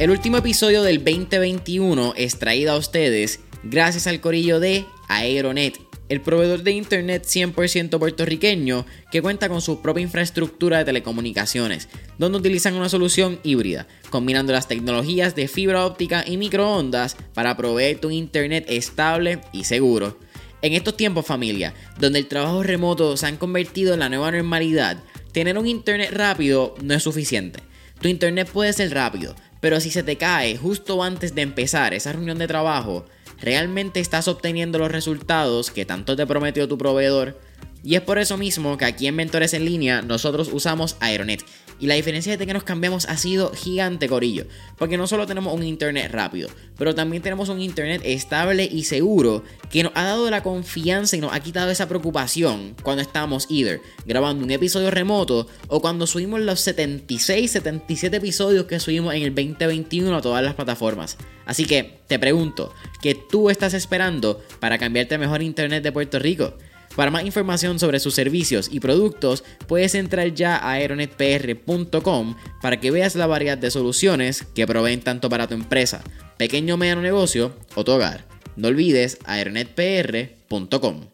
El último episodio del 2021 es traído a ustedes gracias al corillo de Aeronet, el proveedor de internet 100% puertorriqueño que cuenta con su propia infraestructura de telecomunicaciones, donde utilizan una solución híbrida, combinando las tecnologías de fibra óptica y microondas para proveer tu internet estable y seguro. En estos tiempos familia, donde el trabajo remoto se han convertido en la nueva normalidad, tener un internet rápido no es suficiente. Tu internet puede ser rápido, pero si se te cae justo antes de empezar esa reunión de trabajo, ¿realmente estás obteniendo los resultados que tanto te prometió tu proveedor? Y es por eso mismo que aquí en Mentores en Línea nosotros usamos Aeronet. Y la diferencia de que nos cambiamos ha sido gigante, Corillo. Porque no solo tenemos un internet rápido, pero también tenemos un internet estable y seguro que nos ha dado la confianza y nos ha quitado esa preocupación cuando estamos either grabando un episodio remoto o cuando subimos los 76, 77 episodios que subimos en el 2021 a todas las plataformas. Así que te pregunto, ¿qué tú estás esperando para cambiarte mejor internet de Puerto Rico? Para más información sobre sus servicios y productos, puedes entrar ya a aeronetpr.com para que veas la variedad de soluciones que proveen tanto para tu empresa, pequeño o mediano negocio o tu hogar. No olvides aeronetpr.com.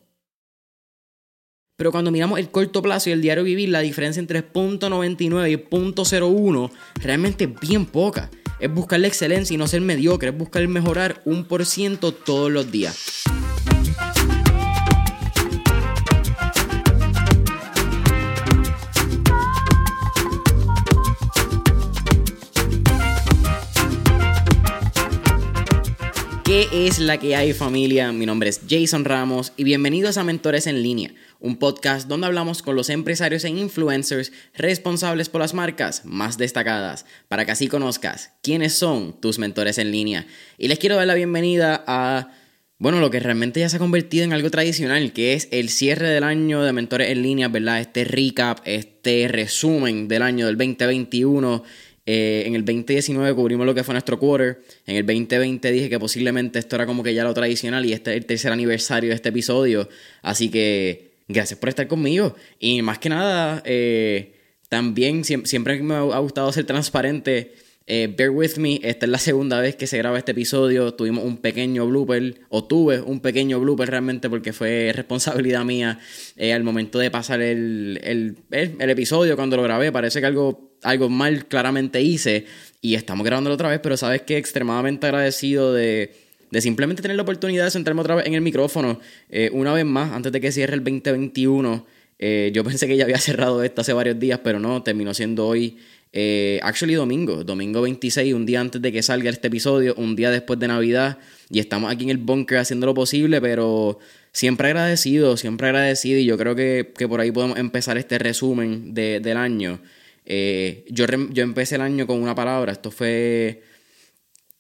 Pero cuando miramos el corto plazo y el diario vivir, la diferencia entre 0.99 y 0.01 realmente es bien poca. Es buscar la excelencia y no ser mediocre, es buscar mejorar un por ciento todos los días. ¿Qué es la que hay familia? Mi nombre es Jason Ramos y bienvenidos a Mentores en línea, un podcast donde hablamos con los empresarios e influencers responsables por las marcas más destacadas, para que así conozcas quiénes son tus mentores en línea. Y les quiero dar la bienvenida a, bueno, lo que realmente ya se ha convertido en algo tradicional, que es el cierre del año de Mentores en línea, ¿verdad? Este recap, este resumen del año del 2021 eh, en el 2019 cubrimos lo que fue nuestro quarter. En el 2020 dije que posiblemente esto era como que ya lo tradicional y este es el tercer aniversario de este episodio. Así que gracias por estar conmigo. Y más que nada, eh, también siempre, me ha gustado ser transparente. Eh, bear with me, esta es la segunda vez que se graba este episodio. Tuvimos un pequeño blooper, o tuve un pequeño blooper realmente porque fue responsabilidad mía al momento de pasar el, el, el episodio cuando lo grabé. Parece que algo algo mal claramente hice y estamos grabándolo otra vez, pero sabes que extremadamente agradecido de, simplemente tener la oportunidad de sentarme otra vez en el micrófono eh, una vez más antes de que cierre el 2021. Eh, yo pensé que ya había cerrado esto hace varios días, pero no, terminó siendo hoy, eh, actually domingo, domingo 26, un día antes de que salga este episodio, un día después de Navidad, y estamos aquí en el bunker haciendo lo posible, pero siempre agradecido, siempre agradecido, y yo creo que, por ahí podemos empezar este resumen del año. Eh, yo, yo empecé el año con una palabra, esto fue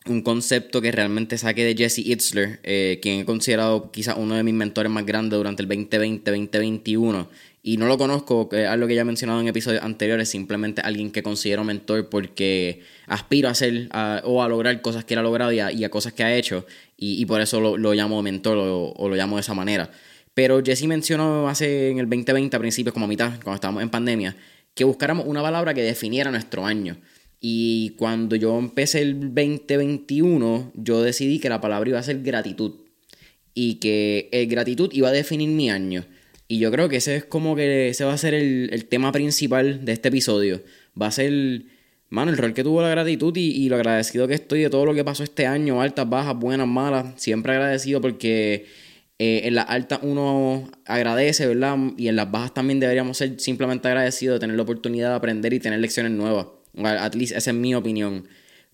un concepto que realmente saqué de Jesse Itzler, eh, quien he considerado quizás uno de mis mentores más grandes durante el 2020-2021. Y no lo conozco, es algo que ya he mencionado en episodios anteriores, simplemente alguien que considero mentor porque aspiro a hacer o a lograr cosas que él ha logrado y a, cosas que ha hecho. Y, por eso lo, llamo mentor o, o, lo llamo de esa manera. Pero Jesse mencionó hace en el 2020, a principios, como a mitad, cuando estábamos en pandemia, que buscáramos una palabra que definiera nuestro año. Y cuando yo empecé el 2021, yo decidí que la palabra iba a ser gratitud. Y que el gratitud iba a definir mi año. Y yo creo que ese es como que ese va a ser el, tema principal de este episodio. Va a ser, mano, el rol que tuvo la gratitud y, y, lo agradecido que estoy de todo lo que pasó este año, altas, bajas, buenas, malas. Siempre agradecido porque eh, en las altas uno agradece, ¿verdad? Y en las bajas también deberíamos ser simplemente agradecidos de tener la oportunidad de aprender y tener lecciones nuevas. At least esa es mi opinión.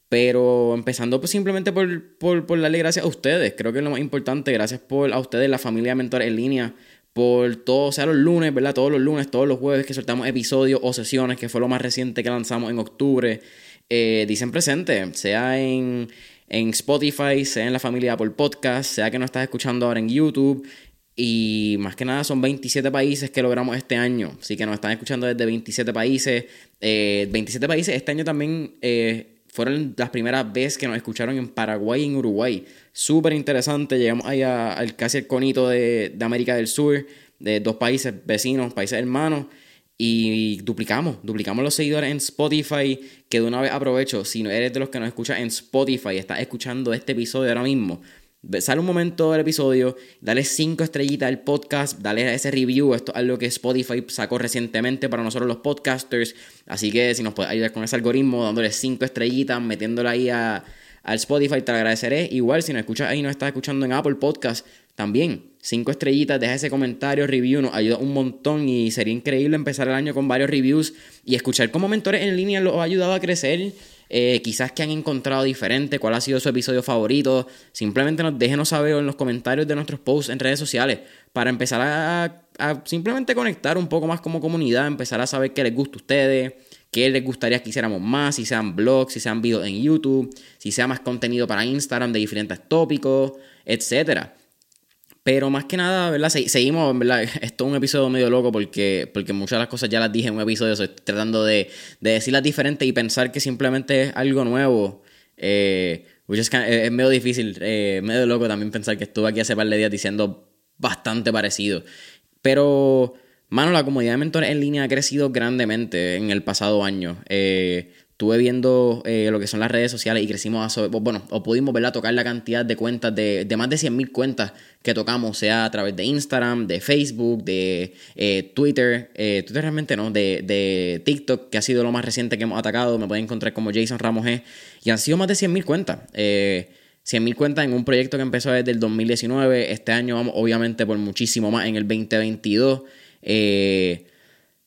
Pero empezando pues simplemente por, por, por, darle gracias a ustedes. Creo que es lo más importante. Gracias por a ustedes, la familia Mentor en línea. Por todo, sea los lunes, ¿verdad? Todos los lunes, todos los jueves que soltamos episodios o sesiones, que fue lo más reciente que lanzamos en octubre. Eh, dicen presente, sea en en Spotify, sea en la familia Apple Podcast, sea que nos estás escuchando ahora en YouTube. Y más que nada son 27 países que logramos este año. Así que nos están escuchando desde 27 países. 27 eh, países. Este año también eh, fueron las primeras veces que nos escucharon en Paraguay y en Uruguay. Súper interesante. Llegamos ahí al casi el conito de, de América del Sur. De dos países vecinos, países hermanos. y duplicamos, duplicamos los seguidores en Spotify, que de una vez aprovecho, si no eres de los que nos escuchas en Spotify, estás escuchando este episodio ahora mismo, sale un momento del episodio, dale cinco estrellitas al podcast, dale ese review, esto es algo que Spotify sacó recientemente para nosotros los podcasters, así que si nos puedes ayudar con ese algoritmo, dándole cinco estrellitas, metiéndole ahí a, al Spotify, te lo agradeceré. Igual si nos escuchas ahí, no estás escuchando en Apple Podcast, también cinco estrellitas, deja ese comentario, review, nos ayuda un montón y sería increíble empezar el año con varios reviews y escuchar cómo mentores en línea los ha ayudado a crecer. Eh, quizás que han encontrado diferente, cuál ha sido su episodio favorito. Simplemente nos déjenos saber en los comentarios de nuestros posts en redes sociales para empezar a, a simplemente conectar un poco más como comunidad, empezar a saber qué les gusta a ustedes, qué les gustaría que hiciéramos más, si sean blogs, si sean videos en YouTube, si sea más contenido para Instagram de diferentes tópicos, etcétera. Pero más que nada, ¿verdad? seguimos, ¿verdad? Esto es un episodio medio loco porque, porque muchas de las cosas ya las dije en un episodio. Estoy tratando de, de decirlas diferentes y pensar que simplemente es algo nuevo. Eh, es, medio difícil, eh, medio loco también pensar que estuve aquí hace par de días diciendo bastante parecido. Pero, mano, la comunidad de mentores en línea ha crecido grandemente en el pasado año. Eh, estuve viendo eh, lo que son las redes sociales y crecimos, a, bueno, o pudimos verla tocar la cantidad de cuentas, de, de más de 100.000 cuentas que tocamos, sea a través de Instagram, de Facebook, de eh, Twitter, eh, Twitter realmente no, de, de, TikTok, que ha sido lo más reciente que hemos atacado, me pueden encontrar como Jason Ramos G, y han sido más de 100.000 cuentas. 100.000 cuentas en un proyecto que empezó desde el 2019, este año vamos obviamente por muchísimo más en el 2022. Eh,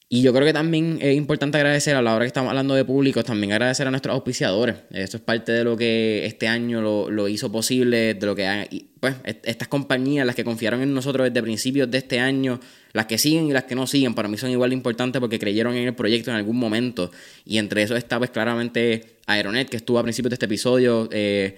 y yo creo que también es importante agradecer, a la hora que estamos hablando de públicos, también agradecer a nuestros auspiciadores. Esto es parte de lo que este año lo, hizo posible, de lo que pues estas compañías, las que confiaron en nosotros desde principios de este año, las que siguen y las que no siguen, para mí son igual de importantes porque creyeron en el proyecto en algún momento. Y entre eso está pues claramente Aeronet, que estuvo a principios de este episodio, eh,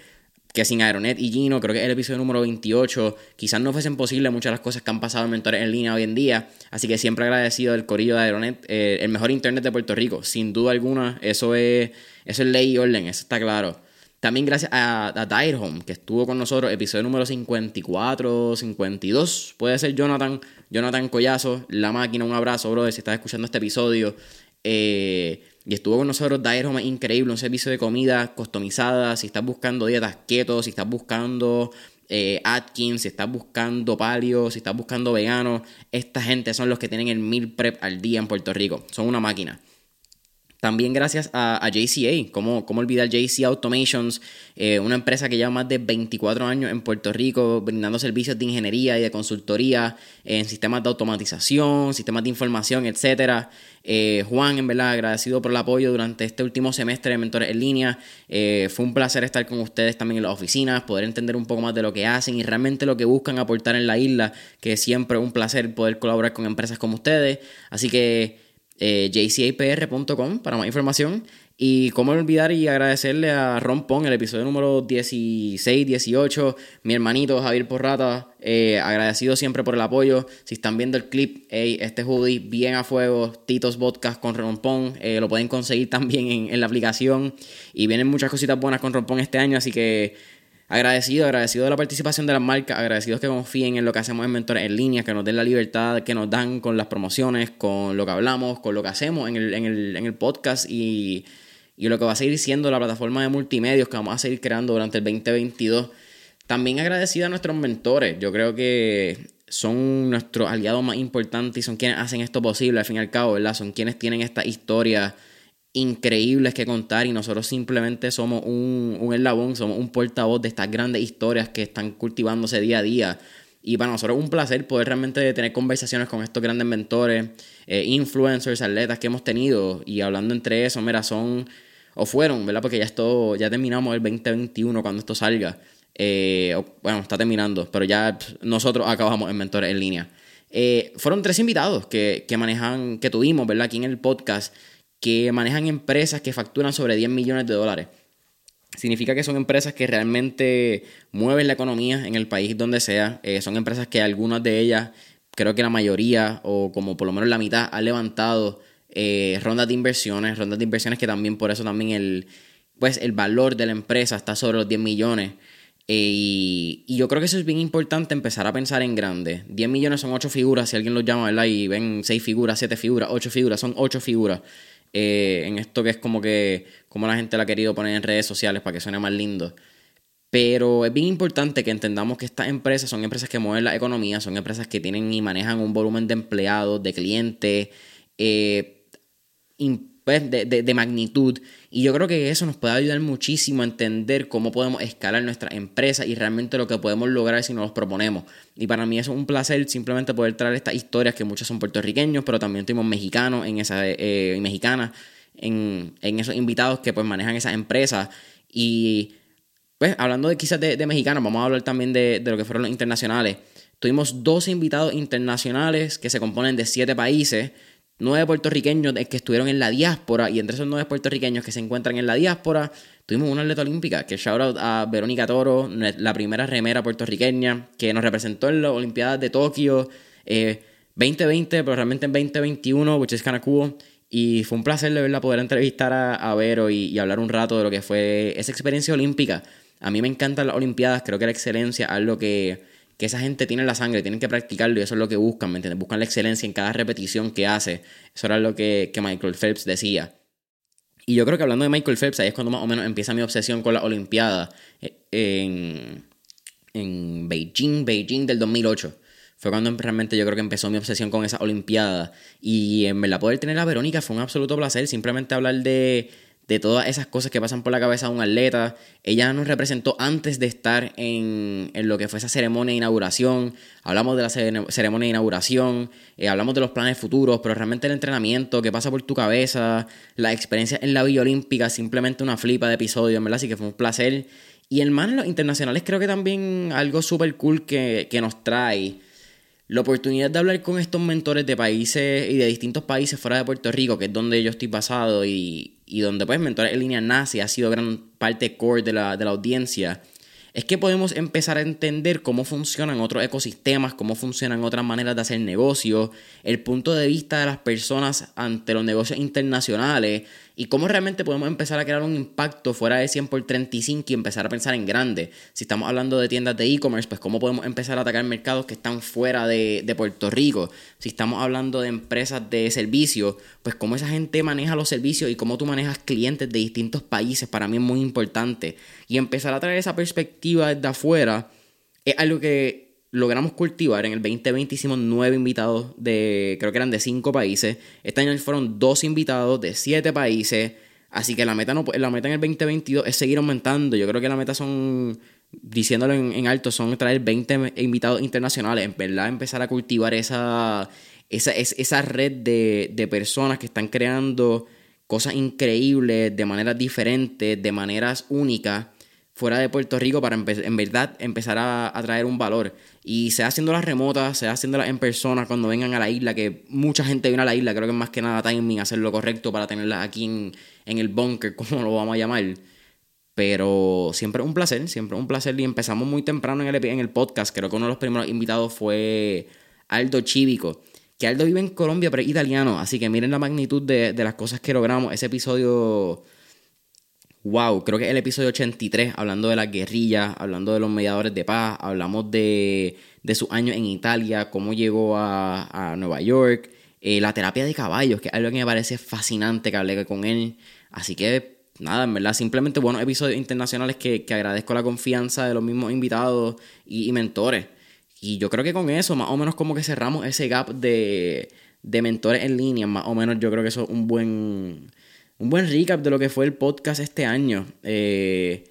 que sin Aeronet y Gino, creo que es el episodio número 28, quizás no fuesen posibles muchas de las cosas que han pasado en Mentores en línea hoy en día, así que siempre agradecido del corillo de Aeronet, eh, el mejor internet de Puerto Rico, sin duda alguna, eso es, eso es ley y orden, eso está claro. También gracias a, a Home, que estuvo con nosotros, episodio número 54, 52, puede ser Jonathan, Jonathan Collazo, La Máquina, un abrazo, brother, si estás escuchando este episodio. Eh, y estuvo con nosotros Diet Home, increíble, un servicio de comida customizada. Si estás buscando dietas keto, si estás buscando eh, Atkins, si estás buscando palio, si estás buscando vegano, esta gente son los que tienen el meal prep al día en Puerto Rico. Son una máquina. También gracias a, JCA, ¿cómo, cómo olvidar JCA Automations, eh, una empresa que lleva más de 24 años en Puerto Rico brindando servicios de ingeniería y de consultoría en sistemas de automatización, sistemas de información, etc. Eh, Juan, en verdad, agradecido por el apoyo durante este último semestre de Mentores en Línea. Eh, fue un placer estar con ustedes también en las oficinas, poder entender un poco más de lo que hacen y realmente lo que buscan aportar en la isla, que es siempre un placer poder colaborar con empresas como ustedes. Así que eh, jcapr.com para más información. Y cómo olvidar y agradecerle a Ron Pong, el episodio número 16, 18, mi hermanito Javier Porrata, eh, agradecido siempre por el apoyo. Si están viendo el clip, este hoodie bien a fuego, Titos Podcast con Ron Pong, eh, lo pueden conseguir también en, la aplicación. Y vienen muchas cositas buenas con Ron Pong este año, así que agradecido, agradecido de la participación de las marcas, agradecidos que confíen en lo que hacemos en Mentores en línea, que nos den la libertad que nos dan con las promociones, con lo que hablamos, con lo que hacemos en el, en el, en el podcast y, y, lo que va a seguir siendo la plataforma de multimedios que vamos a seguir creando durante el 2022. También agradecido a nuestros mentores, yo creo que son nuestros aliados más importantes y son quienes hacen esto posible al fin y al cabo, ¿verdad? Son quienes tienen esta historia increíbles que contar y nosotros simplemente somos un, un eslabón, somos un portavoz de estas grandes historias que están cultivándose día a día. Y para nosotros es un placer poder realmente tener conversaciones con estos grandes mentores, eh, influencers, atletas que hemos tenido. Y hablando entre eso, mira, son o fueron, ¿verdad? Porque ya esto, ya terminamos el 2021 cuando esto salga. Eh, bueno, está terminando, pero ya nosotros acabamos en Mentores en Línea. Eh, fueron tres invitados que, que manejan, que tuvimos, ¿verdad? Aquí en el podcast que manejan empresas que facturan sobre 10 millones de dólares. Significa que son empresas que realmente mueven la economía en el país donde sea. Eh, son empresas que algunas de ellas, creo que la mayoría, o como por lo menos la mitad, han levantado eh, rondas de inversiones, rondas de inversiones que también por eso también el, pues, el valor de la empresa está sobre los 10 millones. y, yo creo que eso es bien importante empezar a pensar en grande. 10 millones son 8 figuras, si alguien los llama, ¿verdad? Y ven 6 figuras, 7 figuras, 8 figuras, son 8 figuras. Eh, en esto que es como que, como la gente la ha querido poner en redes sociales para que suene más lindo. Pero es bien importante que entendamos que estas empresas son empresas que mueven la economía, son empresas que tienen y manejan un volumen de empleados, de clientes, eh, pues, de, de, magnitud. Y yo creo que eso nos puede ayudar muchísimo a entender cómo podemos escalar nuestra empresa y realmente lo que podemos lograr si nos los proponemos. Y para mí es un placer simplemente poder traer estas historias que muchas son puertorriqueños, pero también tenemos mexicanos en esa, eh, mexicanas en, en, esos invitados que pues manejan esas empresas. Y pues hablando de quizás de, de mexicanos, vamos a hablar también de, de lo que fueron los internacionales. Tuvimos dos invitados internacionales que se componen de siete países nueve puertorriqueños que estuvieron en la diáspora y entre esos nueve puertorriqueños que se encuentran en la diáspora tuvimos una atleta olímpica que shout out a Verónica Toro, la primera remera puertorriqueña que nos representó en las Olimpiadas de Tokio 2020, eh, pero realmente en 2021, which is kind of cool. Y fue un placer de verla poder entrevistar a, Vero y, hablar un rato de lo que fue esa experiencia olímpica. A mí me encantan las Olimpiadas, creo que la excelencia es algo que que esa gente tiene la sangre, tienen que practicarlo y eso es lo que buscan, ¿me entiendes? Buscan la excelencia en cada repetición que hace. Eso era lo que, Michael Phelps decía. Y yo creo que hablando de Michael Phelps, ahí es cuando más o menos empieza mi obsesión con la Olimpiada eh, en, en Beijing, Beijing del 2008. Fue cuando realmente yo creo que empezó mi obsesión con esa Olimpiada. Y en verdad poder tener a Verónica fue un absoluto placer. Simplemente hablar de, de todas esas cosas que pasan por la cabeza de un atleta. Ella nos representó antes de estar en, en lo que fue esa ceremonia de inauguración. Hablamos de la ceremonia de inauguración, eh, hablamos de los planes futuros, pero realmente el entrenamiento, que pasa por tu cabeza, la experiencia en la Villa Olímpica, simplemente una flipa de episodio, ¿verdad? Así que fue un placer. Y el man, los internacionales, creo que también algo súper cool que, que nos trae la oportunidad de hablar con estos mentores de países y de distintos países fuera de Puerto Rico, que es donde yo estoy basado y, y donde pues Mentores en línea nace, ha sido gran parte core de la, de la audiencia, es que podemos empezar a entender cómo funcionan otros ecosistemas, cómo funcionan otras maneras de hacer negocio, el punto de vista de las personas ante los negocios internacionales y cómo realmente podemos empezar a crear un impacto fuera de 100 por 35 y empezar a pensar en grande. Si estamos hablando de tiendas de e-commerce, pues cómo podemos empezar a atacar mercados que están fuera de, de Puerto Rico. Si estamos hablando de empresas de servicios, pues cómo esa gente maneja los servicios y cómo tú manejas clientes de distintos países, para mí es muy importante. Y empezar a traer esa perspectiva desde afuera es algo que logramos cultivar. En el 2020 hicimos nueve invitados de, creo que eran de cinco países. Este año fueron dos invitados de siete países. Así que la meta, no, la meta en el 2022 es seguir aumentando. Yo creo que la meta son, diciéndolo en, alto, son traer 20 invitados internacionales. En verdad, empezar a cultivar esa, esa, esa red de, de personas que están creando cosas increíbles de maneras diferentes, de maneras únicas fuera de Puerto Rico para en verdad empezar a, traer un valor. Y sea haciéndolas remotas, sea haciéndolas en persona cuando vengan a la isla, que mucha gente viene a la isla, creo que más que nada timing, hacer lo correcto para tenerlas aquí en, el bunker, como lo vamos a llamar. Pero siempre un placer, siempre un placer. Y empezamos muy temprano en el, en el podcast. Creo que uno de los primeros invitados fue Aldo Chivico. Que Aldo vive en Colombia, pero es italiano. Así que miren la magnitud de, de las cosas que logramos. Ese episodio wow, creo que el episodio 83, hablando de la guerrilla, hablando de los mediadores de paz, hablamos de, de sus años en Italia, cómo llegó a, a Nueva York, eh, la terapia de caballos, que es algo que me parece fascinante que hablé con él. Así que, nada, en verdad, simplemente buenos episodios internacionales que, que agradezco la confianza de los mismos invitados y, y, mentores. Y yo creo que con eso, más o menos como que cerramos ese gap de, de mentores en línea, más o menos yo creo que eso es un buen un buen recap de lo que fue el podcast este año. Eh,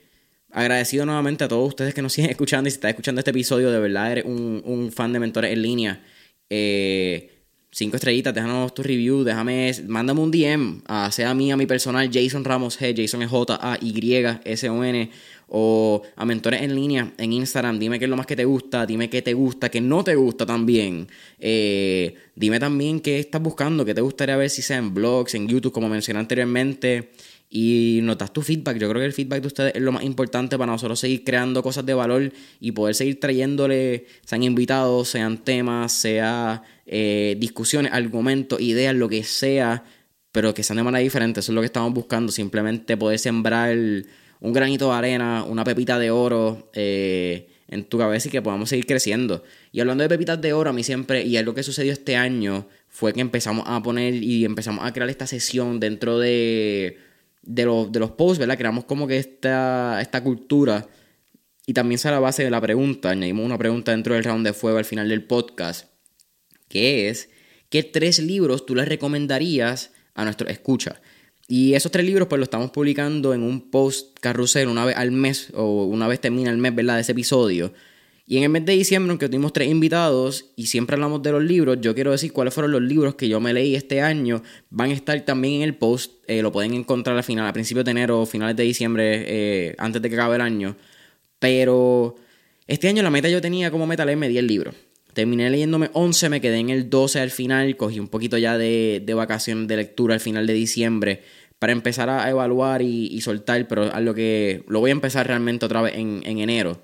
agradecido nuevamente a todos ustedes que nos siguen escuchando y si estás escuchando este episodio, de verdad eres un, fan de mentores en línea. Eh, cinco estrellitas, déjanos tu review, déjame, mándame un DM, sea a mí, a mi personal, Jason Ramos G, Jason J-A-Y-S-O-N o a mentores en línea en Instagram. Dime qué es lo más que te gusta, dime qué te gusta, qué no te gusta también. Eh, dime también qué estás buscando, qué te gustaría ver si sea en blogs, en YouTube, como mencioné anteriormente. Y notas tu feedback. Yo creo que el feedback de ustedes es lo más importante para nosotros seguir creando cosas de valor y poder seguir trayéndole, sean invitados, sean temas, sea eh, discusiones, argumentos, ideas, lo que sea, pero que sean de manera diferente. Eso es lo que estamos buscando. Simplemente poder sembrar un granito de arena, una pepita de oro eh, en tu cabeza y que podamos seguir creciendo. Y hablando de pepitas de oro, a mí siempre, y algo que sucedió este año, fue que empezamos a poner y empezamos a crear esta sesión dentro de, de, los, de los posts, ¿verdad? Creamos como que esta, esta cultura. Y también se la base de la pregunta, añadimos una pregunta dentro del round de fuego al final del podcast, que es, ¿qué tres libros tú le recomendarías a nuestro escucha? Y esos tres libros pues los estamos publicando en un post carrusel una vez al mes o una vez termina el mes, ¿verdad? De ese episodio. Y en el mes de diciembre, aunque tuvimos tres invitados y siempre hablamos de los libros, yo quiero decir cuáles fueron los libros que yo me leí este año. Van a estar también en el post, eh, lo pueden encontrar al final, a principios de enero finales de diciembre, eh, antes de que acabe el año. Pero este año la meta yo tenía como meta leerme 10 libros. Terminé leyéndome 11, me quedé en el 12 al final, cogí un poquito ya de, de vacaciones de lectura al final de diciembre para empezar a evaluar y, soltar, pero a lo que lo voy a empezar realmente otra vez en, enero.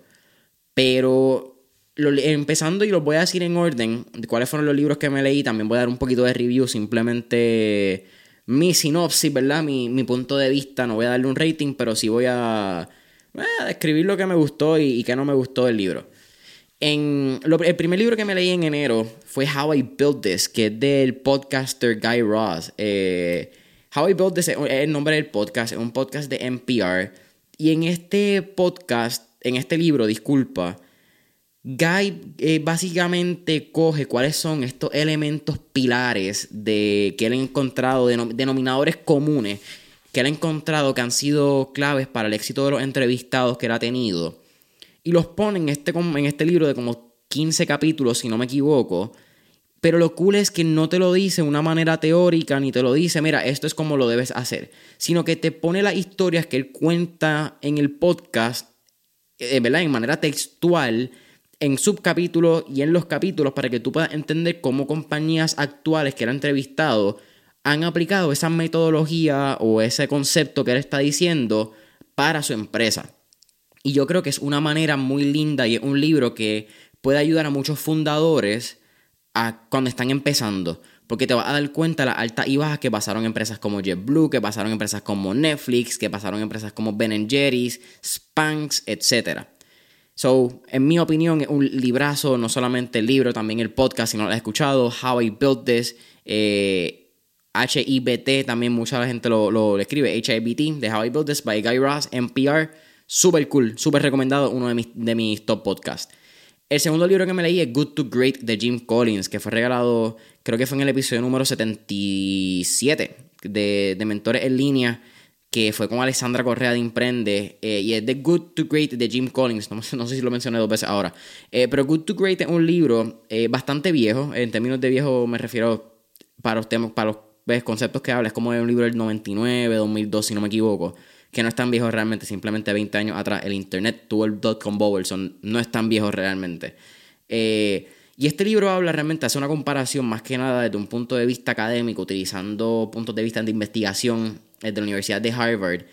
Pero empezando y los voy a decir en orden, de cuáles fueron los libros que me leí, también voy a dar un poquito de review, simplemente mi sinopsis, ¿verdad? Mi, mi punto de vista, no voy a darle un rating, pero sí voy a, a describir lo que me gustó y, y qué no me gustó del libro. En, el primer libro que me leí en enero fue How I Built This, que es del podcaster Guy Ross. Eh, How I Built This es el nombre del podcast, es un podcast de NPR. Y en este podcast, en este libro, disculpa, Guy eh, básicamente coge cuáles son estos elementos pilares de que él ha encontrado, denominadores comunes que él ha encontrado que han sido claves para el éxito de los entrevistados que él ha tenido y los pone en este, en este libro de como 15 capítulos, si no me equivoco. Pero lo cool es que no te lo dice de una manera teórica, ni te lo dice, mira, esto es como lo debes hacer, sino que te pone las historias que él cuenta en el podcast, ¿verdad? En manera textual, en subcapítulos y en los capítulos, para que tú puedas entender cómo compañías actuales que él ha entrevistado han aplicado esa metodología o ese concepto que él está diciendo para su empresa. Y yo creo que es una manera muy linda y es un libro que puede ayudar a muchos fundadores a cuando están empezando. Porque te vas a dar cuenta las altas y bajas que pasaron empresas como JetBlue, que pasaron empresas como Netflix, que pasaron empresas como Ben Jerry's, Spanx, etc. So, en mi opinión, es un librazo, no solamente el libro, también el podcast, si no lo has escuchado, How I Built This, eh, HIBT, también mucha gente lo, lo, lo escribe, HIBT, de How I Built This, by Guy Ross, NPR Súper cool, súper recomendado, uno de mis, de mis top podcasts. El segundo libro que me leí es Good to Great de Jim Collins, que fue regalado, creo que fue en el episodio número 77 de, de Mentores en Línea, que fue con Alessandra Correa de Imprende, eh, y es The Good to Great de Jim Collins, no, no, sé si lo mencioné dos veces ahora, eh, pero Good to Great es un libro eh, bastante viejo, en términos de viejo me refiero para los temas, para los conceptos que habla, es como un libro del 99, 2002, si no me equivoco que no es tan viejo realmente, simplemente 20 años atrás el Internet tuvo el dot-com bubble, no es tan viejo realmente. Eh, y este libro habla realmente, hace una comparación más que nada desde un punto de vista académico, utilizando puntos de vista de investigación de la Universidad de Harvard,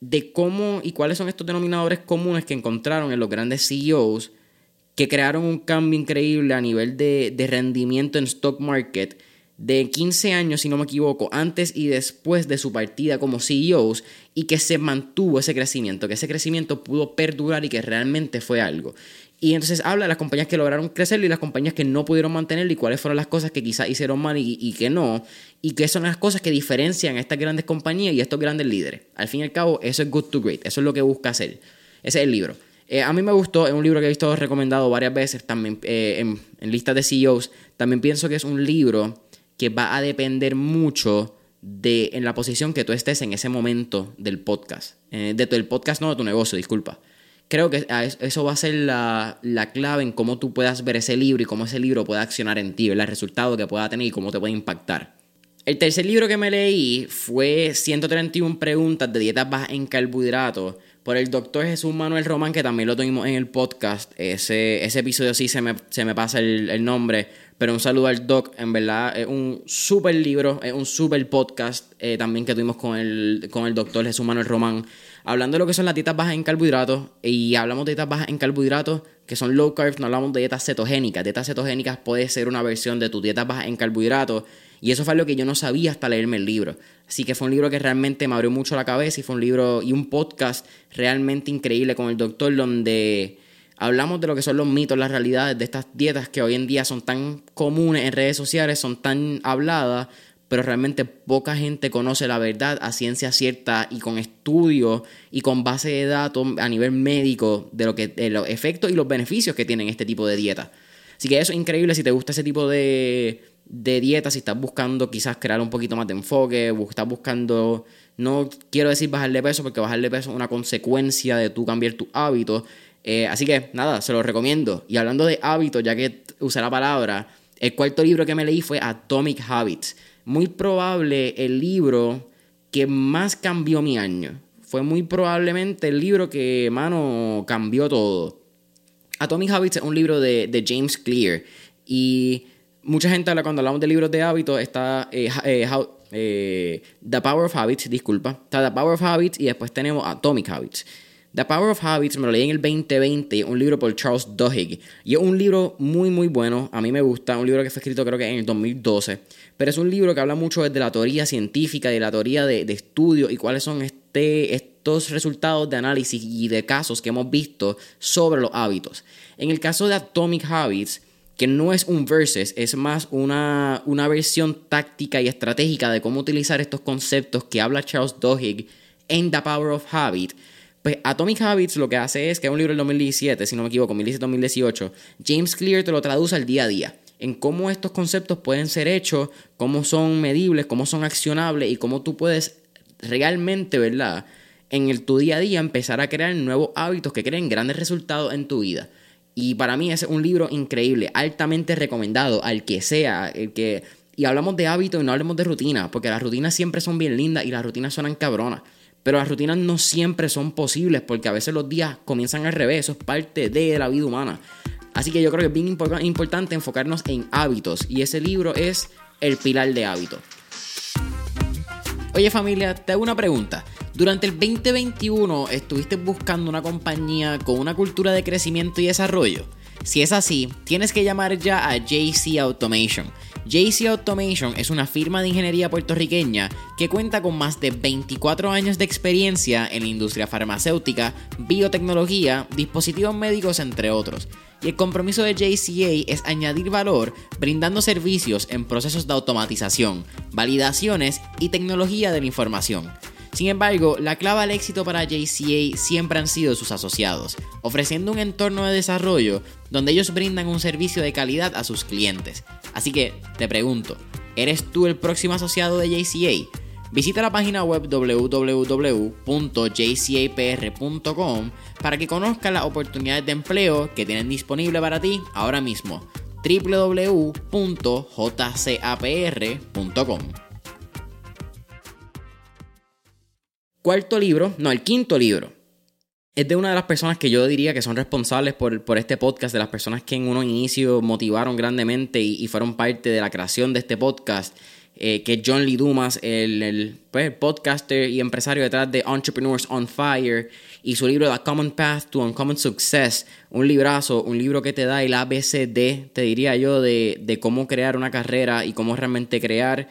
de cómo y cuáles son estos denominadores comunes que encontraron en los grandes CEOs que crearon un cambio increíble a nivel de rendimiento en stock market de 15 años, si no me equivoco, antes y después de su partida como CEOs y que se mantuvo ese crecimiento, que ese crecimiento pudo perdurar y que realmente fue algo. Y entonces habla de las compañías que lograron crecer y las compañías que no pudieron mantenerlo y cuáles fueron las cosas que quizás hicieron mal y, que no. Y qué son las cosas que diferencian a estas grandes compañías y a estos grandes líderes. Al fin y al cabo, eso es good to great. Eso es lo que busca hacer. Ese es el libro. Eh, a mí me gustó, es un libro que he visto recomendado varias veces también eh, en, en listas de CEOs. También pienso que es un libro que va a depender mucho de en la posición que tú estés en ese momento del podcast. Eh, de tu, podcast, no de tu negocio, disculpa. Creo que eso va a ser la, clave en cómo tú puedas ver ese libro y cómo ese libro pueda accionar en ti, el resultado que pueda tener y cómo te puede impactar. El tercer libro que me leí fue 131 preguntas de dietas bajas en carbohidratos por el doctor Jesús Manuel Román, que también lo tuvimos en el podcast. Ese, ese episodio sí se me, se me pasa el nombre, Pero un saludo al Doc, en verdad es un súper libro, es un súper podcast eh, también que tuvimos con el, con el doctor Jesús Manuel Román, hablando de lo que son las dietas bajas en carbohidratos. Y hablamos de dietas bajas en carbohidratos que son low carb, no hablamos de dietas cetogénicas. Dietas cetogénicas puede ser una versión de tu dieta baja en carbohidratos. Y eso fue lo que yo no sabía hasta leerme el libro. Así que fue un libro que realmente me abrió mucho la cabeza y fue un libro y un podcast realmente increíble con el doctor donde hablamos de lo que son los mitos, las realidades de estas dietas que hoy en día son tan comunes en redes sociales, son tan habladas, pero realmente poca gente conoce la verdad a ciencia cierta y con estudios y con base de datos a nivel médico de, lo que, de los efectos y los beneficios que tienen este tipo de dieta. Así que eso es increíble si te gusta ese tipo de, de dieta, si estás buscando quizás crear un poquito más de enfoque, estás buscando, no quiero decir bajarle peso porque bajarle peso es una consecuencia de tú cambiar tus hábitos, eh, así que nada, se lo recomiendo. Y hablando de hábitos, ya que usé la palabra, el cuarto libro que me leí fue Atomic Habits. Muy probable el libro que más cambió mi año. Fue muy probablemente el libro que, mano, cambió todo. Atomic Habits es un libro de, James Clear. Y mucha gente habla cuando hablamos de libros de hábitos, está eh, eh, The Power of Habits, disculpa. Está The Power of Habits y después tenemos Atomic Habits. The Power of Habits me lo leí en el 2020, un libro por Charles Duhigg. Y es un libro muy, muy bueno. A mí me gusta. Un libro que fue escrito creo que en el 2012. Pero es un libro que habla mucho de la teoría científica, de la teoría de, de estudio y cuáles son este, estos resultados de análisis y de casos que hemos visto sobre los hábitos. En el caso de Atomic Habits, que no es un versus, es más una, una versión táctica y estratégica de cómo utilizar estos conceptos que habla Charles Duhigg en The Power of Habit pues Atomic Habits lo que hace es que es un libro del 2017, si no me equivoco, 2017-2018. James Clear te lo traduce al día a día en cómo estos conceptos pueden ser hechos, cómo son medibles, cómo son accionables y cómo tú puedes realmente, ¿verdad? En el, tu día a día empezar a crear nuevos hábitos que creen grandes resultados en tu vida. Y para mí es un libro increíble, altamente recomendado al que sea, el que... Y hablamos de hábitos y no hablemos de rutina, porque las rutinas siempre son bien lindas y las rutinas suenan cabronas. Pero las rutinas no siempre son posibles porque a veces los días comienzan al revés, eso es parte de la vida humana. Así que yo creo que es bien importante enfocarnos en hábitos y ese libro es El Pilar de Hábitos. Oye familia, te hago una pregunta. Durante el 2021 estuviste buscando una compañía con una cultura de crecimiento y desarrollo. Si es así, tienes que llamar ya a JC Automation. JC Automation es una firma de ingeniería puertorriqueña que cuenta con más de 24 años de experiencia en la industria farmacéutica, biotecnología, dispositivos médicos, entre otros. Y el compromiso de JCA es añadir valor brindando servicios en procesos de automatización, validaciones y tecnología de la información. Sin embargo, la clave al éxito para JCA siempre han sido sus asociados, ofreciendo un entorno de desarrollo donde ellos brindan un servicio de calidad a sus clientes. Así que, te pregunto, ¿eres tú el próximo asociado de JCA? Visita la página web www.jcapr.com para que conozcas las oportunidades de empleo que tienen disponible para ti ahora mismo. www.jcapr.com Cuarto libro, no, el quinto libro. Es de una de las personas que yo diría que son responsables por, este podcast, de las personas que en uno inicio motivaron grandemente y, fueron parte de la creación de este podcast, eh, que es John Lee Dumas, el, pues, podcaster y empresario detrás de Entrepreneurs on Fire y su libro The Common Path to Uncommon Success, un librazo, un libro que te da el ABCD, te diría yo, de, de cómo crear una carrera y cómo realmente crear...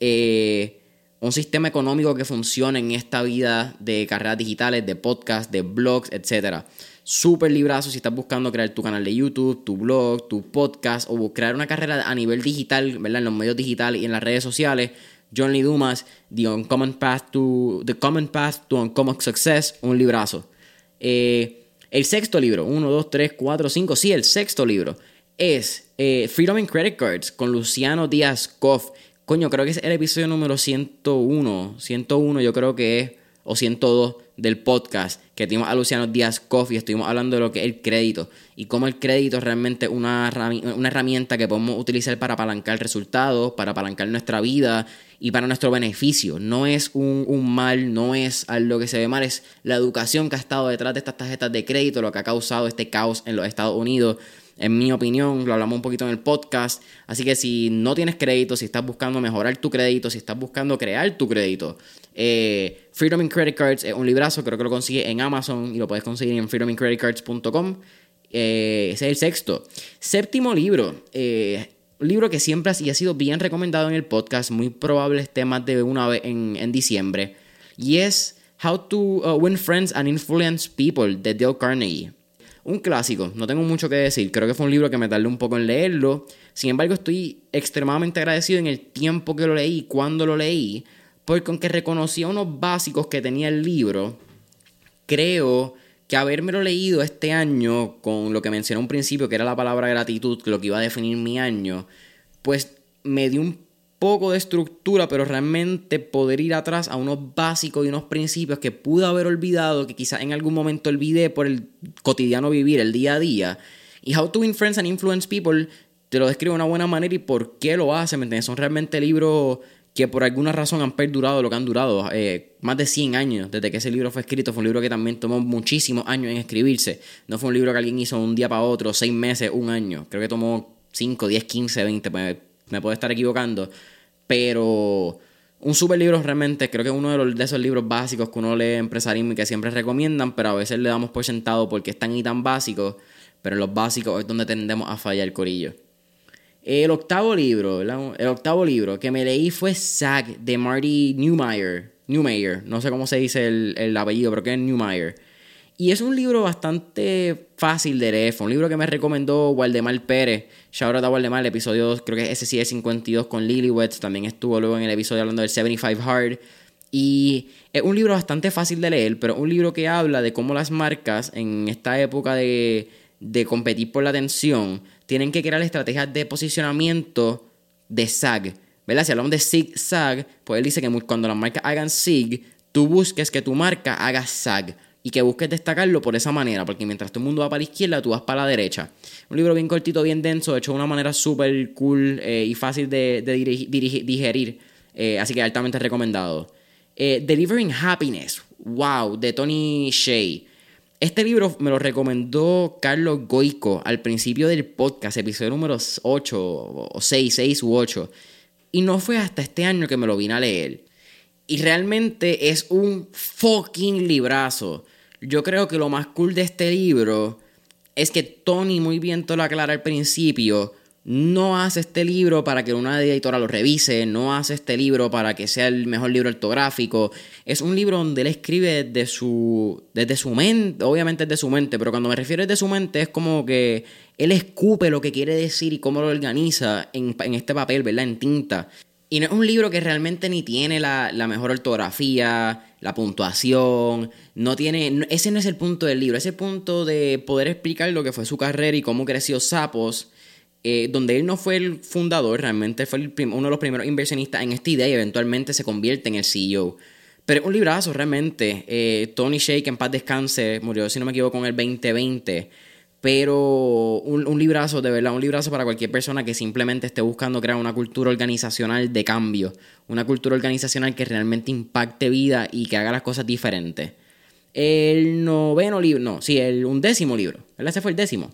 Eh, un sistema económico que funcione en esta vida de carreras digitales, de podcast, de blogs, etc. Súper librazo si estás buscando crear tu canal de YouTube, tu blog, tu podcast o crear una carrera a nivel digital, ¿verdad? En los medios digitales y en las redes sociales. John Lee Dumas, The Uncommon Path to, The Common Path to Uncommon Success, un librazo. Eh, el sexto libro, 1, 2, 3, 4, 5, sí, el sexto libro, es eh, Freedom in Credit Cards con Luciano Díaz Koff. Coño, creo que es el episodio número 101. 101 yo creo que es, o 102 del podcast, que tuvimos a Luciano Díaz Coffee, estuvimos hablando de lo que es el crédito y cómo el crédito es realmente una, una herramienta que podemos utilizar para apalancar resultados, para apalancar nuestra vida y para nuestro beneficio. No es un, un mal, no es algo que se ve mal, es la educación que ha estado detrás de estas tarjetas de crédito, lo que ha causado este caos en los Estados Unidos en mi opinión, lo hablamos un poquito en el podcast. Así que si no tienes crédito, si estás buscando mejorar tu crédito, si estás buscando crear tu crédito, eh, Freedom in Credit Cards es un librazo, creo que lo consigues en Amazon y lo puedes conseguir en freedomincreditcards.com. Eh, ese es el sexto. Séptimo libro. Eh, libro que siempre ha, sido bien recomendado en el podcast, muy probable esté más de una vez en, en diciembre. Y es How to uh, Win Friends and Influence People de Dale Carnegie. Un clásico, no tengo mucho que decir, creo que fue un libro que me tardé un poco en leerlo, sin embargo estoy extremadamente agradecido en el tiempo que lo leí cuando lo leí, porque aunque reconocía unos básicos que tenía el libro, creo que habérmelo leído este año con lo que mencioné un principio, que era la palabra gratitud, lo que iba a definir mi año, pues me dio un poco de estructura, pero realmente poder ir atrás a unos básicos y unos principios que pude haber olvidado, que quizás en algún momento olvidé por el cotidiano vivir, el día a día. Y How to Win Friends and Influence People te lo describe de una buena manera y por qué lo hace, ¿me entiendes? Son realmente libros que por alguna razón han perdurado lo que han durado, eh, más de 100 años desde que ese libro fue escrito. Fue un libro que también tomó muchísimos años en escribirse. No fue un libro que alguien hizo un día para otro, seis meses, un año. Creo que tomó 5, 10, 15, 20, me, puedo estar equivocando. Pero un super libro realmente, creo que es uno de, esos libros básicos que uno lee empresarismo y que siempre recomiendan, pero a veces le damos por sentado porque es tan y tan básico, pero en los básicos es donde tendemos a fallar el corillo. El octavo libro, el octavo libro que me leí fue Zag de Marty Newmeyer. Newmeyer, no sé cómo se dice el, el apellido, pero que es Newmeyer. Y es un libro bastante fácil de leer. Fue un libro que me recomendó Waldemar Pérez. Shout out a Waldemar, el episodio, creo que es 52 con Lilywet. También estuvo luego en el episodio hablando del 75 Hard. Y es un libro bastante fácil de leer, pero un libro que habla de cómo las marcas en esta época de, de competir por la atención tienen que crear estrategias de posicionamiento de SAG. ¿Verdad? Si hablamos de SIG SAG, pues él dice que cuando las marcas hagan SIG, tú busques que tu marca haga SAG y que busques destacarlo por esa manera, porque mientras todo el mundo va para la izquierda, tú vas para la derecha. Un libro bien cortito, bien denso, hecho de una manera súper cool eh, y fácil de, digerir, eh, así que altamente recomendado. Eh, Delivering Happiness, wow, de Tony Shea. Este libro me lo recomendó Carlos Goico al principio del podcast, episodio número 8 o 6, 6 u 8. Y no fue hasta este año que me lo vine a leer. Y realmente es un fucking librazo. Yo creo que lo más cool de este libro es que Tony muy bien te lo aclara al principio. No hace este libro para que una editora lo revise, no hace este libro para que sea el mejor libro ortográfico. Es un libro donde él escribe desde su, desde su mente, obviamente desde su mente, pero cuando me refiero desde su mente es como que él escupe lo que quiere decir y cómo lo organiza en, en este papel, ¿verdad? En tinta. Y no es un libro que realmente ni tiene la, mejor ortografía, la puntuación, no tiene, ese no es el punto del libro, ese punto de poder explicar lo que fue su carrera y cómo creció Sapos, eh, donde él no fue el fundador, realmente fue uno de los primeros inversionistas en esta idea y eventualmente se convierte en el CEO. Pero es un librazo realmente. Eh, Tony Shake, en paz descanse, murió, si no me equivoco, en el 2020 pero un, librazo, de verdad, un librazo para cualquier persona que simplemente esté buscando crear una cultura organizacional de cambio, una cultura organizacional que realmente impacte vida y que haga las cosas diferentes. El noveno libro, no, sí, el undécimo libro, ¿verdad? Ese fue el décimo.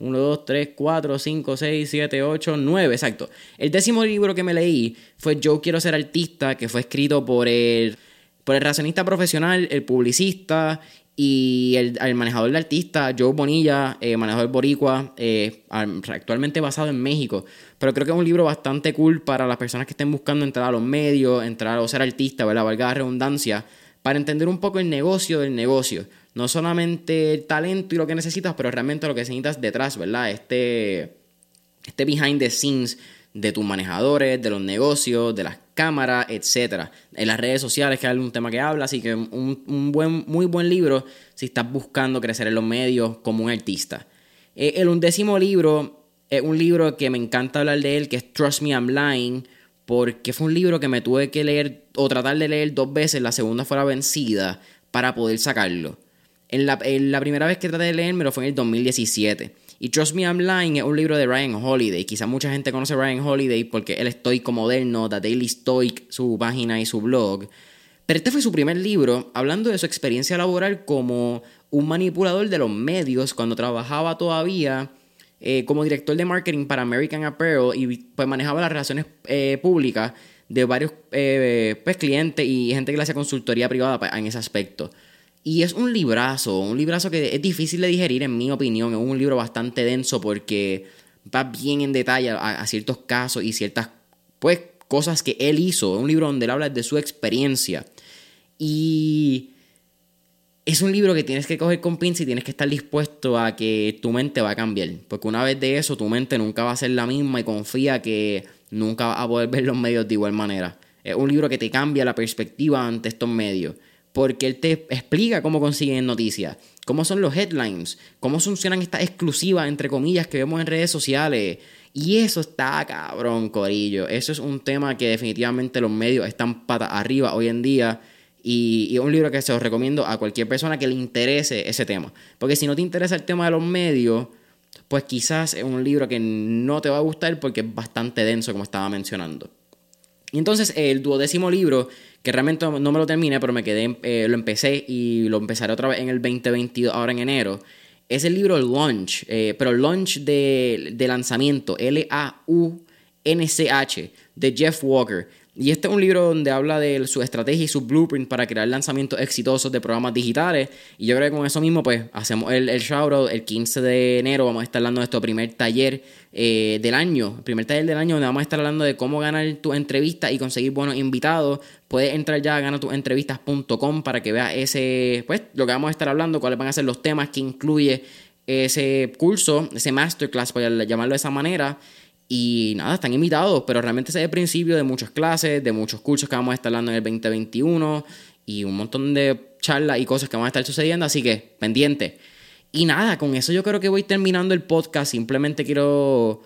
1, 2, 3, 4, 5, 6, 7, 8, 9, exacto. El décimo libro que me leí fue Yo quiero ser artista, que fue escrito por el, por el racionista profesional, el publicista y el, manejador de artistas, Joe Bonilla, eh, manejador boricua, eh, actualmente basado en México. Pero creo que es un libro bastante cool para las personas que estén buscando entrar a los medios, entrar o ser artista, ¿verdad? Valga la redundancia, para entender un poco el negocio del negocio. No solamente el talento y lo que necesitas, pero realmente lo que necesitas detrás, ¿verdad? Este, este behind the scenes de tus manejadores, de los negocios, de las cámaras, etcétera. En las redes sociales, que es un tema que habla, así que un, buen, muy buen libro si estás buscando crecer en los medios como un artista. Eh, el undécimo libro es un libro que me encanta hablar de él, que es Trust Me I'm Lying, porque fue un libro que me tuve que leer o tratar de leer dos veces, la segunda fue la vencida, para poder sacarlo. En la, la primera vez que traté de leérmelo fue en el 2017. Y Trust Me I'm Lying es un libro de Ryan Holiday. Quizá mucha gente conoce a Ryan Holiday porque él estoico moderno, The Daily Stoic, su página y su blog. Pero este fue su primer libro hablando de su experiencia laboral como un manipulador de los medios cuando trabajaba todavía eh, como director de marketing para American Apparel y pues manejaba las relaciones eh, públicas de varios eh, pues, clientes y gente que le hace consultoría privada pues, en ese aspecto. Y es un librazo, un librazo que es difícil de digerir en mi opinión, es un libro bastante denso porque va bien en detalle a, ciertos casos y ciertas pues, cosas que él hizo. Es un libro donde él habla de su experiencia. Y es un libro que tienes que coger con pinza y tienes que estar dispuesto a que tu mente va a cambiar. Porque una vez de eso, tu mente nunca va a ser la misma y confía que nunca vas a poder ver los medios de igual manera. Es un libro que te cambia la perspectiva ante estos medios. Porque él te explica cómo consiguen noticias, cómo son los headlines, cómo funcionan estas exclusivas, entre comillas, que vemos en redes sociales. Y eso está cabrón, Corillo. Eso es un tema que definitivamente los medios están patas arriba hoy en día y, es un libro que se os recomiendo a cualquier persona que le interese ese tema. Porque si no te interesa el tema de los medios, pues quizás es un libro que no te va a gustar porque es bastante denso, como estaba mencionando. Y entonces el duodécimo libro, que realmente no me lo terminé, pero me quedé, eh, lo empecé y lo empezaré otra vez en el 2022, ahora en enero, es el libro Launch, eh, pero Launch de, de lanzamiento, L-A-U-N-C-H, de Jeff Walker. Y este es un libro donde habla de su estrategia y su blueprint para crear lanzamientos exitosos de programas digitales. Y yo creo que con eso mismo, pues, hacemos el, el shoutout. El 15 de enero vamos a estar hablando de nuestro primer taller eh, del año. Primer taller del año donde vamos a estar hablando de cómo ganar tu entrevista y conseguir buenos invitados. Puedes entrar ya a ganatuentrevistas.com para que veas ese, pues, lo que vamos a estar hablando, cuáles van a ser los temas que incluye ese curso, ese masterclass, por llamarlo de esa manera. Y nada, están invitados, pero realmente ese es el principio de muchas clases, de muchos cursos que vamos a estar dando en el 2021 y un montón de charlas y cosas que van a estar sucediendo, así que pendiente. Y nada, con eso yo creo que voy terminando el podcast. Simplemente quiero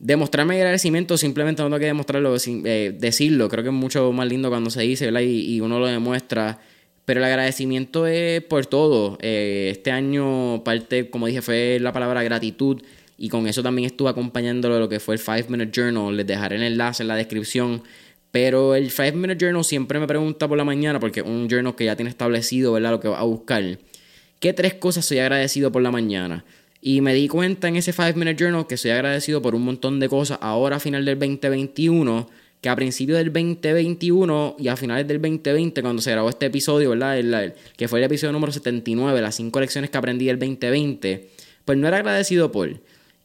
demostrarme agradecimiento, simplemente no tengo que demostrarlo, eh, decirlo. Creo que es mucho más lindo cuando se dice, ¿verdad? Y, uno lo demuestra. Pero el agradecimiento es por todo. Eh, este año, parte, como dije, fue la palabra gratitud. Y con eso también estuve acompañándolo de lo que fue el 5 Minute Journal. Les dejaré el enlace en la descripción. Pero el 5 Minute Journal siempre me pregunta por la mañana, porque es un journal que ya tiene establecido, ¿verdad? Lo que va a buscar. ¿Qué tres cosas soy agradecido por la mañana? Y me di cuenta en ese 5 Minute Journal que soy agradecido por un montón de cosas ahora a final del 2021, que a principios del 2021 y a finales del 2020, cuando se grabó este episodio, ¿verdad? que fue el episodio número 79, las cinco lecciones que aprendí el 2020, pues no era agradecido por.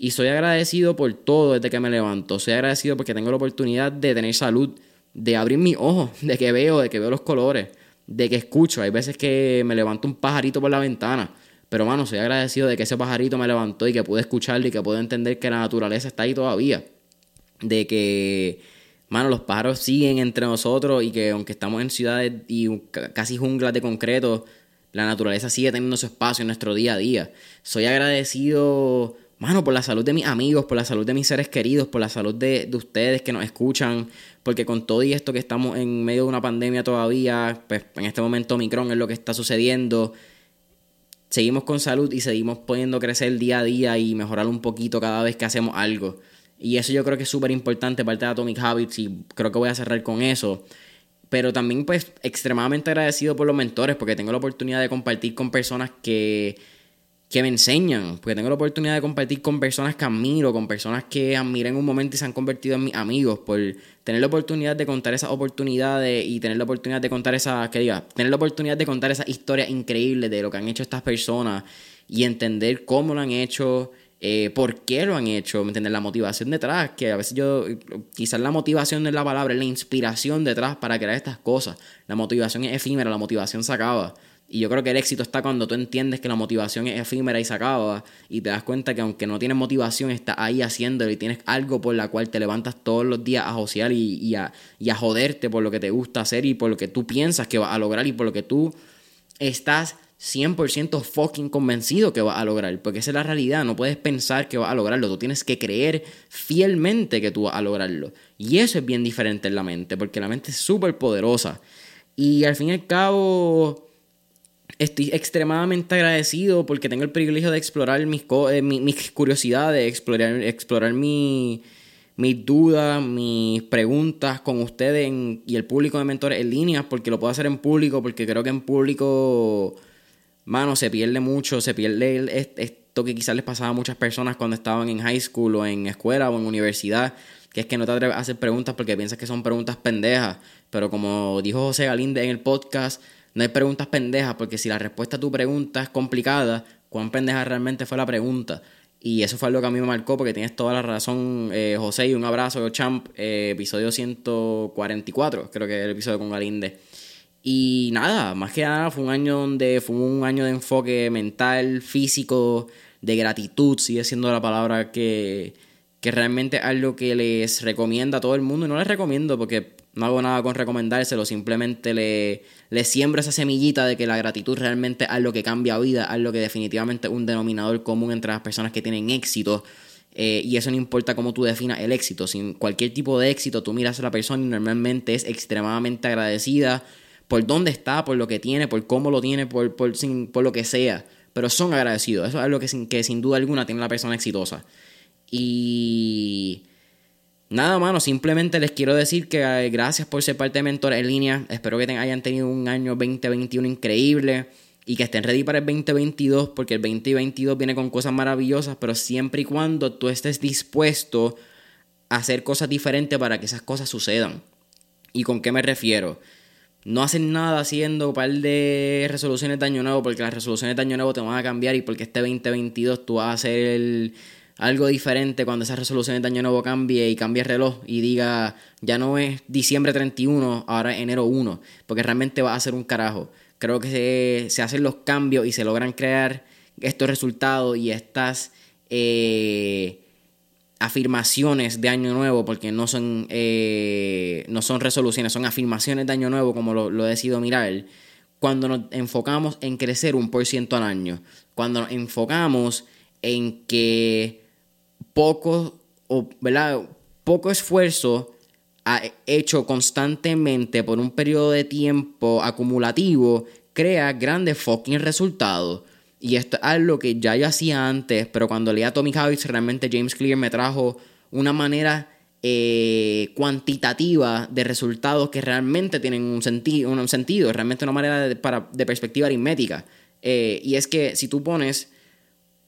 Y soy agradecido por todo desde que me levanto. Soy agradecido porque tengo la oportunidad de tener salud, de abrir mis ojos, de que veo, de que veo los colores, de que escucho. Hay veces que me levanto un pajarito por la ventana. Pero, mano, soy agradecido de que ese pajarito me levantó y que pude escucharlo y que pude entender que la naturaleza está ahí todavía. De que, mano, los pájaros siguen entre nosotros y que aunque estamos en ciudades y casi junglas de concreto, la naturaleza sigue teniendo su espacio en nuestro día a día. Soy agradecido mano, por la salud de mis amigos, por la salud de mis seres queridos, por la salud de, ustedes que nos escuchan, porque con todo y esto que estamos en medio de una pandemia todavía, pues en este momento Omicron es lo que está sucediendo, seguimos con salud y seguimos pudiendo crecer día a día y mejorar un poquito cada vez que hacemos algo. Y eso yo creo que es súper importante, parte de Atomic Habits, y creo que voy a cerrar con eso. Pero también pues extremadamente agradecido por los mentores, porque tengo la oportunidad de compartir con personas que que me enseñan, porque tengo la oportunidad de compartir con personas que admiro, con personas que admiré en un momento y se han convertido en mis amigos, por tener la oportunidad de contar esas oportunidades y tener la oportunidad de contar esas, que diga, tener la oportunidad de contar esas historias increíbles de lo que han hecho estas personas y entender cómo lo han hecho, eh, por qué lo han hecho, entender la motivación detrás, que a veces yo, quizás la motivación no es la palabra, es la inspiración detrás para crear estas cosas. La motivación es efímera, la motivación se acaba. Y yo creo que el éxito está cuando tú entiendes que la motivación es efímera y se acaba y te das cuenta que aunque no tienes motivación, estás ahí haciéndolo y tienes algo por la cual te levantas todos los días a josear y, a, y a joderte por lo que te gusta hacer y por lo que tú piensas que vas a lograr y por lo que tú estás 100% fucking convencido que vas a lograr. Porque esa es la realidad. No puedes pensar que vas a lograrlo. Tú tienes que creer fielmente que tú vas a lograrlo. Y eso es bien diferente en la mente. Porque la mente es súper poderosa. Y al fin y al cabo Estoy extremadamente agradecido porque tengo el privilegio de explorar mis, eh, mis, curiosidades, explorar, explorar mis dudas, mis preguntas con ustedes y el público de mentores en línea, porque lo puedo hacer en público, porque creo que en público, mano, se pierde mucho, se pierde esto que quizás les pasaba a muchas personas cuando estaban en high school o en escuela o en universidad, que es que no te atreves a hacer preguntas porque piensas que son preguntas pendejas. Pero como dijo José Galinde en el podcast, no hay preguntas pendejas porque si la respuesta a tu pregunta es complicada, ¿cuán pendeja realmente fue la pregunta? Y eso fue algo que a mí me marcó porque tienes toda la razón, eh, José, y un abrazo, champ, eh, episodio 144, creo que es el episodio con Galinde. Y nada, más que nada fue un año donde fue un año de enfoque mental, físico, de gratitud, sigue siendo la palabra que, que realmente es algo que les recomienda a todo el mundo. Y no les recomiendo porque no hago nada con recomendárselo, simplemente le, le siembro esa semillita de que la gratitud realmente es algo que cambia vida, algo que definitivamente es un denominador común entre las personas que tienen éxito. Eh, y eso no importa cómo tú definas el éxito. Sin cualquier tipo de éxito, tú miras a la persona y normalmente es extremadamente agradecida por dónde está, por lo que tiene, por cómo lo tiene, por, por, por lo que sea. Pero son agradecidos. Eso es algo que sin, que sin duda alguna tiene la persona exitosa. Y nada, mano, simplemente les quiero decir que eh, gracias por ser parte de Mentor en línea. Espero que hayan tenido un año 2021 increíble y que estén ready para el 2022 porque el 2022 viene con cosas maravillosas, pero siempre y cuando tú estés dispuesto a hacer cosas diferentes para que esas cosas sucedan. ¿Y con qué me refiero? No hacer nada haciendo un par de resoluciones de año nuevo porque las resoluciones de año nuevo te van a cambiar y porque este 2022 tú vas a hacer el algo diferente cuando esa resolución de año nuevo cambie y cambie el reloj y diga ya no es diciembre 31, ahora es enero 1, porque realmente va a ser un carajo. Creo que se, hacen los cambios y se logran crear estos resultados y estas eh, afirmaciones de año nuevo, porque no son, eh, no son resoluciones, son afirmaciones de año nuevo, como lo, lo he decidido mirar, cuando nos enfocamos en crecer un por ciento al año, cuando nos enfocamos en que poco, o, poco esfuerzo hecho constantemente por un periodo de tiempo acumulativo crea grandes fucking resultados. Y esto es algo que ya yo hacía antes, pero cuando leía Atomic Habits, realmente James Clear me trajo una manera eh, cuantitativa de resultados que realmente tienen un, sentido un sentido, realmente una manera de, para, de perspectiva aritmética. Eh, y es que si tú pones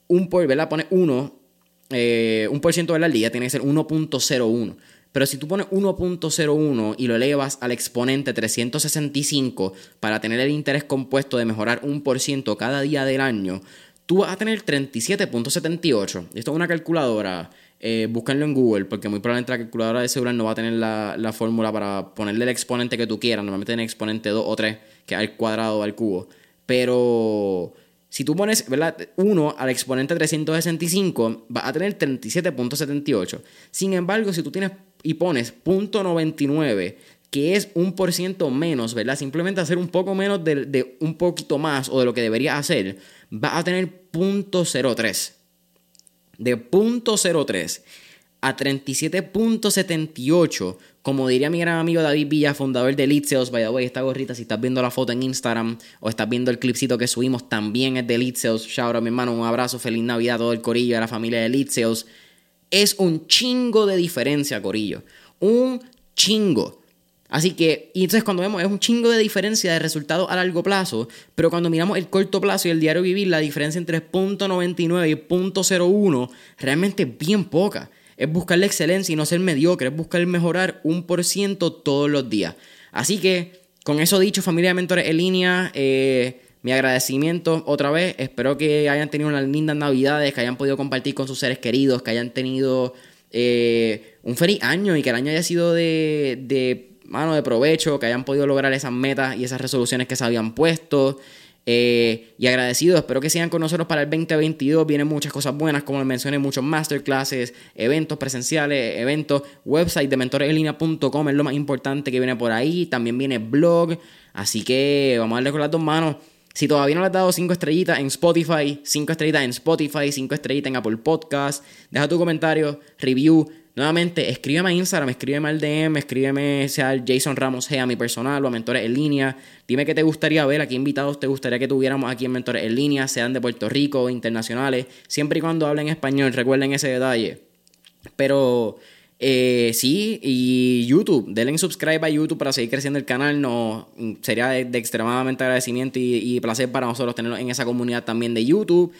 un por, ¿verdad? Pones 1 eh, un por ciento de la día tiene que ser 1.01. Pero si tú pones 1.01 y lo elevas al exponente 365 para tener el interés compuesto de mejorar un por ciento cada día del año, tú vas a tener 37.78. Esto es una calculadora. Eh, búsquenlo en Google, porque muy probablemente la calculadora de seguridad no va a tener la, la fórmula para ponerle el exponente que tú quieras. Normalmente tiene exponente 2 o 3, que es al cuadrado o al cubo. Pero si tú pones ¿verdad? 1 al exponente 365, vas a tener 37.78. Sin embargo, si tú tienes y pones .99, que es un por ciento menos, ¿verdad? Simplemente hacer un poco menos de, un poquito más o de lo que debería hacer, vas a tener .03. De .03 a 37.78 como diría mi gran amigo David Villa, fundador de Elite Sales, by the way, esta gorrita, si estás viendo la foto en Instagram o estás viendo el clipcito que subimos, también es de Elite Sales. Shout out, mi hermano, un abrazo, feliz Navidad a todo el corillo, a la familia de Elite Sales. Es un chingo de diferencia, corillo. Un chingo. Así que, y entonces cuando vemos, es un chingo de diferencia de resultados a largo plazo, pero cuando miramos el corto plazo y el diario vivir, la diferencia entre 0.99 y 0.01 realmente es bien poca es buscar la excelencia y no ser mediocre, es buscar mejorar un por ciento todos los días. Así que, con eso dicho, familia de mentores en línea, eh, mi agradecimiento otra vez. Espero que hayan tenido unas lindas navidades, que hayan podido compartir con sus seres queridos, que hayan tenido eh, un feliz año y que el año haya sido de, de mano de provecho, que hayan podido lograr esas metas y esas resoluciones que se habían puesto. Eh, y agradecido, espero que sigan con nosotros para el 2022. Vienen muchas cosas buenas, como les mencioné, muchos masterclasses, eventos presenciales, eventos, website de mentoreselina.com es lo más importante que viene por ahí. También viene blog. Así que vamos a darle con las dos manos. Si todavía no le has dado 5 estrellitas en Spotify, 5 estrellitas en Spotify, 5 estrellitas en Apple Podcast, deja tu comentario, review Nuevamente, escríbeme a Instagram, escríbeme al DM, escríbeme sea al Jason Ramos G a mi personal o a Mentores en Línea. Dime qué te gustaría ver, a qué invitados te gustaría que tuviéramos aquí en Mentores en Línea, sean de Puerto Rico internacionales, siempre y cuando hablen español, recuerden ese detalle. Pero eh, sí, y YouTube, denle subscribe a YouTube para seguir creciendo el canal. No, sería de, extremadamente agradecimiento y, y placer para nosotros tenerlo en esa comunidad también de YouTube.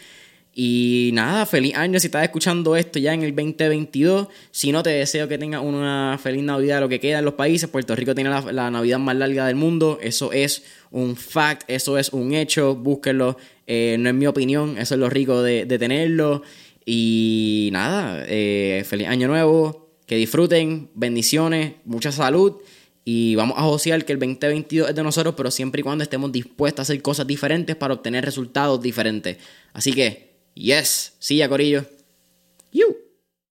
Y nada, feliz año si estás escuchando esto ya en el 2022. Si no, te deseo que tengas una feliz Navidad, lo que queda en los países. Puerto Rico tiene la, Navidad más larga del mundo. Eso es un fact, eso es un hecho. Búsquenlo. Eh, no es mi opinión, eso es lo rico de, tenerlo. Y nada, eh, feliz año nuevo. Que disfruten, bendiciones, mucha salud. Y vamos a josear que el 2022 es de nosotros, pero siempre y cuando estemos dispuestos a hacer cosas diferentes para obtener resultados diferentes. Así que Yes. See ya, Corillo. You.